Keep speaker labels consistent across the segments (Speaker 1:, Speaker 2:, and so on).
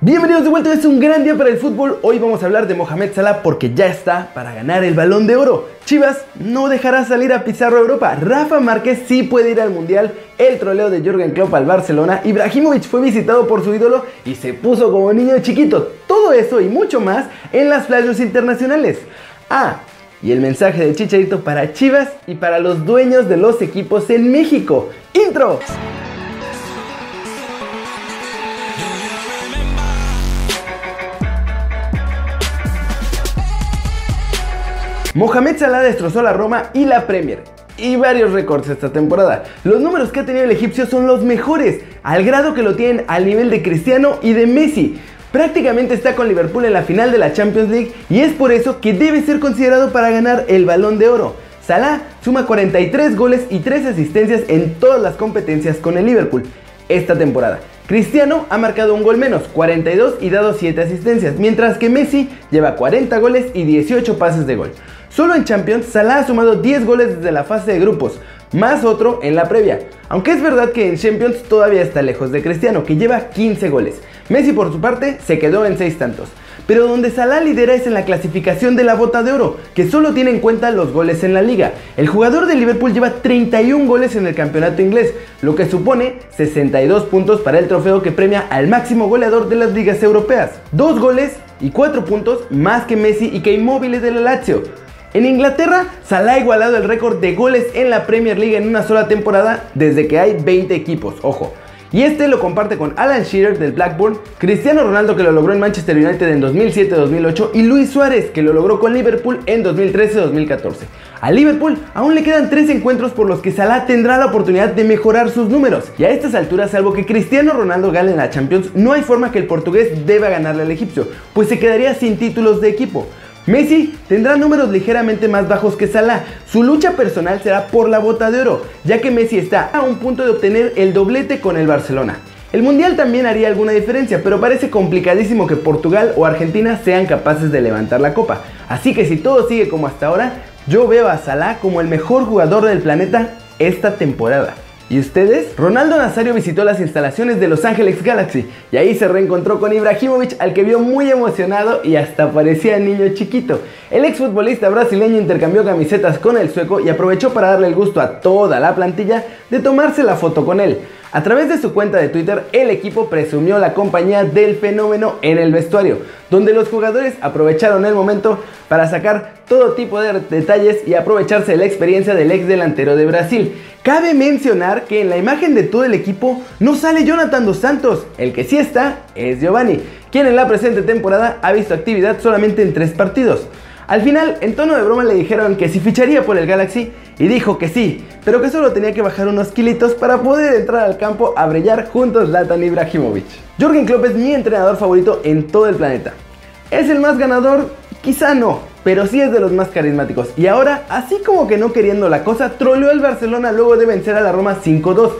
Speaker 1: Bienvenidos de vuelta, es un gran día para el fútbol. Hoy vamos a hablar de Mohamed Salah porque ya está para ganar el balón de oro. Chivas no dejará salir a Pizarro Europa. Rafa Márquez sí puede ir al mundial. El troleo de Jürgen Klopp al Barcelona. Ibrahimovic fue visitado por su ídolo y se puso como niño chiquito. Todo eso y mucho más en las playas internacionales. Ah, y el mensaje de Chicharito para Chivas y para los dueños de los equipos en México. Intro. Mohamed Salah destrozó la Roma y la Premier y varios récords esta temporada. Los números que ha tenido el egipcio son los mejores, al grado que lo tienen al nivel de Cristiano y de Messi. Prácticamente está con Liverpool en la final de la Champions League y es por eso que debe ser considerado para ganar el balón de oro. Salah suma 43 goles y 3 asistencias en todas las competencias con el Liverpool esta temporada. Cristiano ha marcado un gol menos, 42 y dado 7 asistencias, mientras que Messi lleva 40 goles y 18 pases de gol. Solo en Champions, Salah ha sumado 10 goles desde la fase de grupos, más otro en la previa. Aunque es verdad que en Champions todavía está lejos de Cristiano, que lleva 15 goles. Messi por su parte se quedó en 6 tantos. Pero donde Salah lidera es en la clasificación de la bota de oro, que solo tiene en cuenta los goles en la liga. El jugador de Liverpool lleva 31 goles en el campeonato inglés, lo que supone 62 puntos para el trofeo que premia al máximo goleador de las ligas europeas. Dos goles y 4 puntos más que Messi y que Immobile de la Lazio. En Inglaterra, Salah ha igualado el récord de goles en la Premier League en una sola temporada desde que hay 20 equipos, ojo. Y este lo comparte con Alan Shearer del Blackburn, Cristiano Ronaldo que lo logró en Manchester United en 2007-2008 y Luis Suárez que lo logró con Liverpool en 2013-2014. A Liverpool aún le quedan tres encuentros por los que Salah tendrá la oportunidad de mejorar sus números. Y a estas alturas, salvo que Cristiano Ronaldo gane la Champions, no hay forma que el portugués deba ganarle al egipcio, pues se quedaría sin títulos de equipo. Messi tendrá números ligeramente más bajos que Salah. Su lucha personal será por la bota de oro, ya que Messi está a un punto de obtener el doblete con el Barcelona. El Mundial también haría alguna diferencia, pero parece complicadísimo que Portugal o Argentina sean capaces de levantar la copa. Así que si todo sigue como hasta ahora, yo veo a Salah como el mejor jugador del planeta esta temporada. ¿Y ustedes? Ronaldo Nazario visitó las instalaciones de Los Ángeles Galaxy y ahí se reencontró con Ibrahimovic al que vio muy emocionado y hasta parecía niño chiquito. El exfutbolista brasileño intercambió camisetas con el sueco y aprovechó para darle el gusto a toda la plantilla de tomarse la foto con él. A través de su cuenta de Twitter, el equipo presumió la compañía del fenómeno en el vestuario, donde los jugadores aprovecharon el momento para sacar todo tipo de detalles y aprovecharse de la experiencia del ex delantero de Brasil. Cabe mencionar que en la imagen de todo el equipo no sale Jonathan dos Santos, el que sí está es Giovanni, quien en la presente temporada ha visto actividad solamente en tres partidos. Al final, en tono de broma le dijeron que si ficharía por el Galaxy y dijo que sí, pero que solo tenía que bajar unos kilitos para poder entrar al campo a brillar junto a Zlatan Ibrahimovic. Jürgen Klopp es mi entrenador favorito en todo el planeta. ¿Es el más ganador? Quizá no, pero sí es de los más carismáticos. Y ahora, así como que no queriendo la cosa, troleó el Barcelona luego de vencer a la Roma 5-2.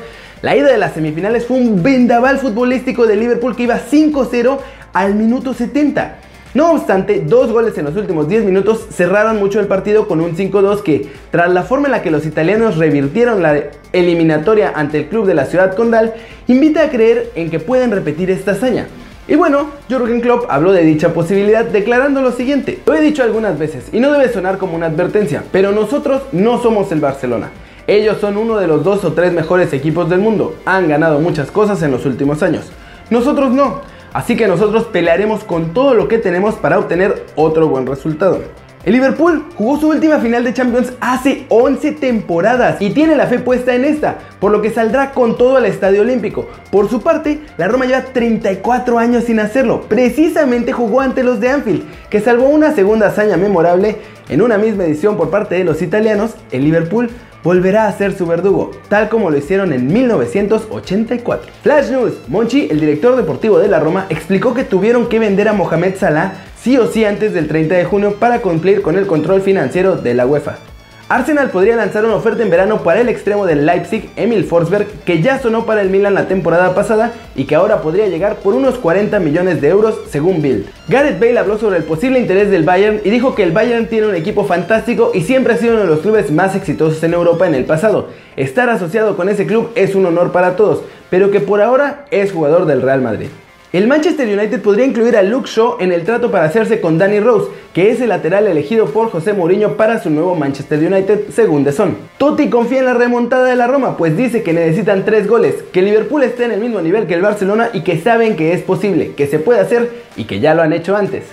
Speaker 1: La ida de las semifinales fue un vendaval futbolístico de Liverpool que iba 5-0 al minuto 70. No obstante, dos goles en los últimos 10 minutos cerraron mucho el partido con un 5-2 que, tras la forma en la que los italianos revirtieron la eliminatoria ante el club de la ciudad condal, invita a creer en que pueden repetir esta hazaña. Y bueno, Jürgen Klopp habló de dicha posibilidad declarando lo siguiente. Lo he dicho algunas veces y no debe sonar como una advertencia, pero nosotros no somos el Barcelona. Ellos son uno de los dos o tres mejores equipos del mundo. Han ganado muchas cosas en los últimos años. Nosotros no. Así que nosotros pelearemos con todo lo que tenemos para obtener otro buen resultado. El Liverpool jugó su última final de Champions hace 11 temporadas y tiene la fe puesta en esta, por lo que saldrá con todo al Estadio Olímpico. Por su parte, la Roma lleva 34 años sin hacerlo. Precisamente jugó ante los de Anfield, que salvó una segunda hazaña memorable en una misma edición por parte de los italianos. El Liverpool volverá a ser su verdugo, tal como lo hicieron en 1984. Flash News, Monchi, el director deportivo de la Roma, explicó que tuvieron que vender a Mohamed Salah sí o sí antes del 30 de junio para cumplir con el control financiero de la UEFA. Arsenal podría lanzar una oferta en verano para el extremo del Leipzig, Emil Forsberg, que ya sonó para el Milan la temporada pasada y que ahora podría llegar por unos 40 millones de euros según Bild. Gareth Bale habló sobre el posible interés del Bayern y dijo que el Bayern tiene un equipo fantástico y siempre ha sido uno de los clubes más exitosos en Europa en el pasado. Estar asociado con ese club es un honor para todos, pero que por ahora es jugador del Real Madrid. El Manchester United podría incluir a Luke Shaw en el trato para hacerse con Danny Rose, que es el lateral elegido por José Mourinho para su nuevo Manchester United, según The Sun. Totti confía en la remontada de la Roma, pues dice que necesitan tres goles, que Liverpool esté en el mismo nivel que el Barcelona y que saben que es posible, que se puede hacer y que ya lo han hecho antes.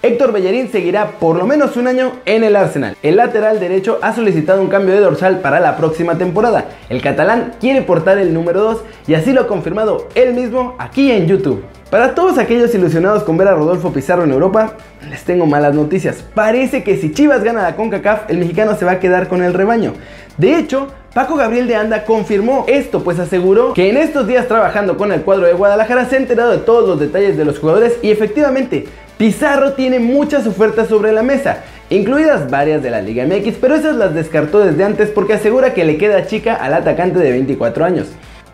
Speaker 1: Héctor Bellerín seguirá por lo menos un año en el Arsenal. El lateral derecho ha solicitado un cambio de dorsal para la próxima temporada. El catalán quiere portar el número 2 y así lo ha confirmado él mismo aquí en YouTube. Para todos aquellos ilusionados con ver a Rodolfo Pizarro en Europa, les tengo malas noticias. Parece que si Chivas gana la CONCACAF, el mexicano se va a quedar con el rebaño. De hecho, Paco Gabriel de Anda confirmó esto, pues aseguró que en estos días trabajando con el cuadro de Guadalajara se ha enterado de todos los detalles de los jugadores y efectivamente Pizarro tiene muchas ofertas sobre la mesa, incluidas varias de la Liga MX, pero esas las descartó desde antes porque asegura que le queda chica al atacante de 24 años.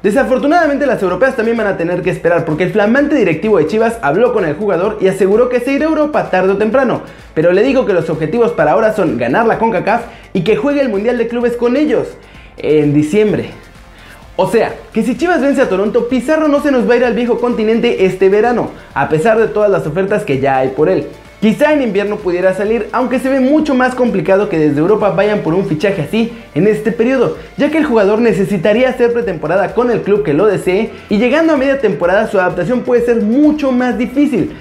Speaker 1: Desafortunadamente las europeas también van a tener que esperar porque el flamante directivo de Chivas habló con el jugador y aseguró que se irá a Europa tarde o temprano, pero le digo que los objetivos para ahora son ganar la CONCACAF y que juegue el Mundial de Clubes con ellos en diciembre. O sea, que si Chivas vence a Toronto, Pizarro no se nos va a ir al viejo continente este verano, a pesar de todas las ofertas que ya hay por él. Quizá en invierno pudiera salir, aunque se ve mucho más complicado que desde Europa vayan por un fichaje así en este periodo, ya que el jugador necesitaría hacer pretemporada con el club que lo desee y llegando a media temporada su adaptación puede ser mucho más difícil.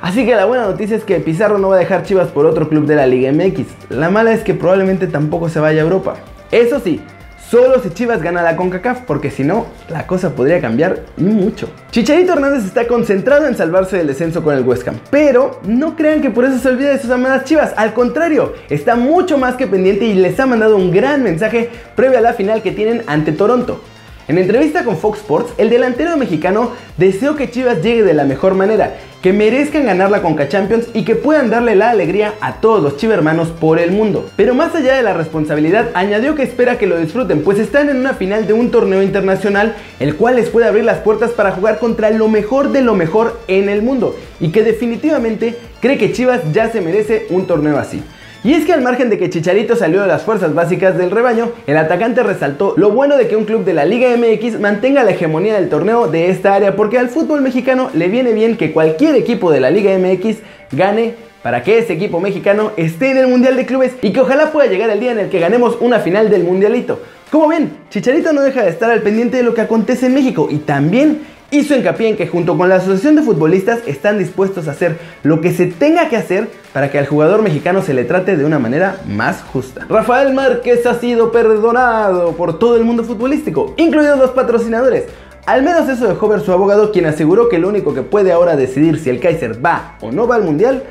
Speaker 1: Así que la buena noticia es que Pizarro no va a dejar Chivas por otro club de la Liga MX. La mala es que probablemente tampoco se vaya a Europa. Eso sí, Solo si Chivas gana la CONCACAF, porque si no, la cosa podría cambiar mucho. Chicharito Hernández está concentrado en salvarse del descenso con el West Ham, pero no crean que por eso se olvida de sus amadas Chivas, al contrario, está mucho más que pendiente y les ha mandado un gran mensaje previo a la final que tienen ante Toronto. En entrevista con Fox Sports, el delantero mexicano deseó que Chivas llegue de la mejor manera, que merezcan ganar la Conca Champions y que puedan darle la alegría a todos los chivermanos por el mundo. Pero más allá de la responsabilidad, añadió que espera que lo disfruten, pues están en una final de un torneo internacional, el cual les puede abrir las puertas para jugar contra lo mejor de lo mejor en el mundo, y que definitivamente cree que Chivas ya se merece un torneo así. Y es que al margen de que Chicharito salió de las fuerzas básicas del rebaño, el atacante resaltó lo bueno de que un club de la Liga MX mantenga la hegemonía del torneo de esta área porque al fútbol mexicano le viene bien que cualquier equipo de la Liga MX gane para que ese equipo mexicano esté en el Mundial de Clubes y que ojalá pueda llegar el día en el que ganemos una final del Mundialito. Como ven, Chicharito no deja de estar al pendiente de lo que acontece en México y también hizo hincapié en que junto con la Asociación de Futbolistas están dispuestos a hacer lo que se tenga que hacer para que al jugador mexicano se le trate de una manera más justa. Rafael Márquez ha sido perdonado por todo el mundo futbolístico, incluidos los patrocinadores. Al menos eso dejó ver su abogado, quien aseguró que lo único que puede ahora decidir si el Kaiser va o no va al Mundial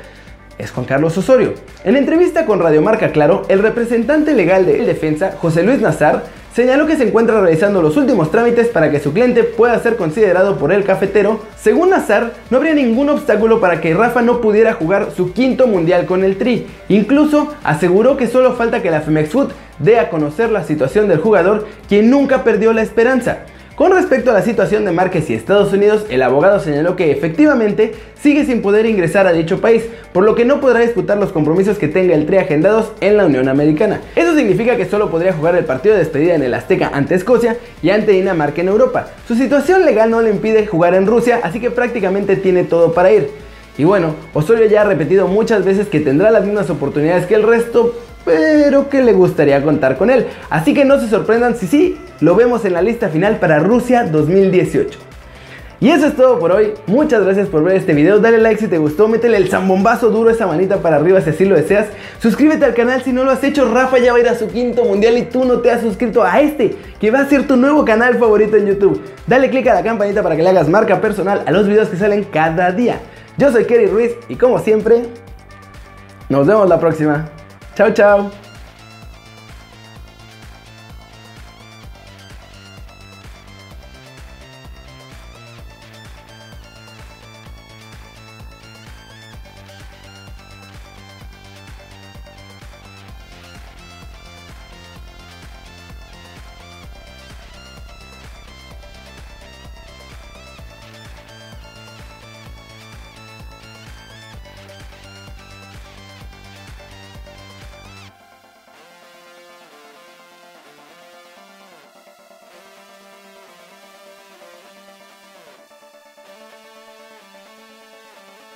Speaker 1: es Juan Carlos Osorio. En entrevista con Radio Marca Claro, el representante legal de defensa, José Luis Nazar, señaló que se encuentra realizando los últimos trámites para que su cliente pueda ser considerado por el cafetero. Según Nazar, no habría ningún obstáculo para que Rafa no pudiera jugar su quinto mundial con el Tri. Incluso aseguró que solo falta que la Femex Food dé a conocer la situación del jugador, quien nunca perdió la esperanza. Con respecto a la situación de Márquez y Estados Unidos, el abogado señaló que efectivamente sigue sin poder ingresar a dicho país, por lo que no podrá disputar los compromisos que tenga el Tri agendados en la Unión Americana. Eso significa que solo podría jugar el partido de despedida en el Azteca ante Escocia y ante Dinamarca en Europa. Su situación legal no le impide jugar en Rusia, así que prácticamente tiene todo para ir. Y bueno, Osorio ya ha repetido muchas veces que tendrá las mismas oportunidades que el resto, pero que le gustaría contar con él. Así que no se sorprendan si sí, lo vemos en la lista final para Rusia 2018. Y eso es todo por hoy. Muchas gracias por ver este video. Dale like si te gustó. Métele el zambombazo duro, esa manita para arriba si así lo deseas. Suscríbete al canal si no lo has hecho. Rafa ya va a ir a su quinto mundial y tú no te has suscrito a este, que va a ser tu nuevo canal favorito en YouTube. Dale click a la campanita para que le hagas marca personal a los videos que salen cada día. Yo soy Kerry Ruiz y como siempre, nos vemos la próxima. Toto!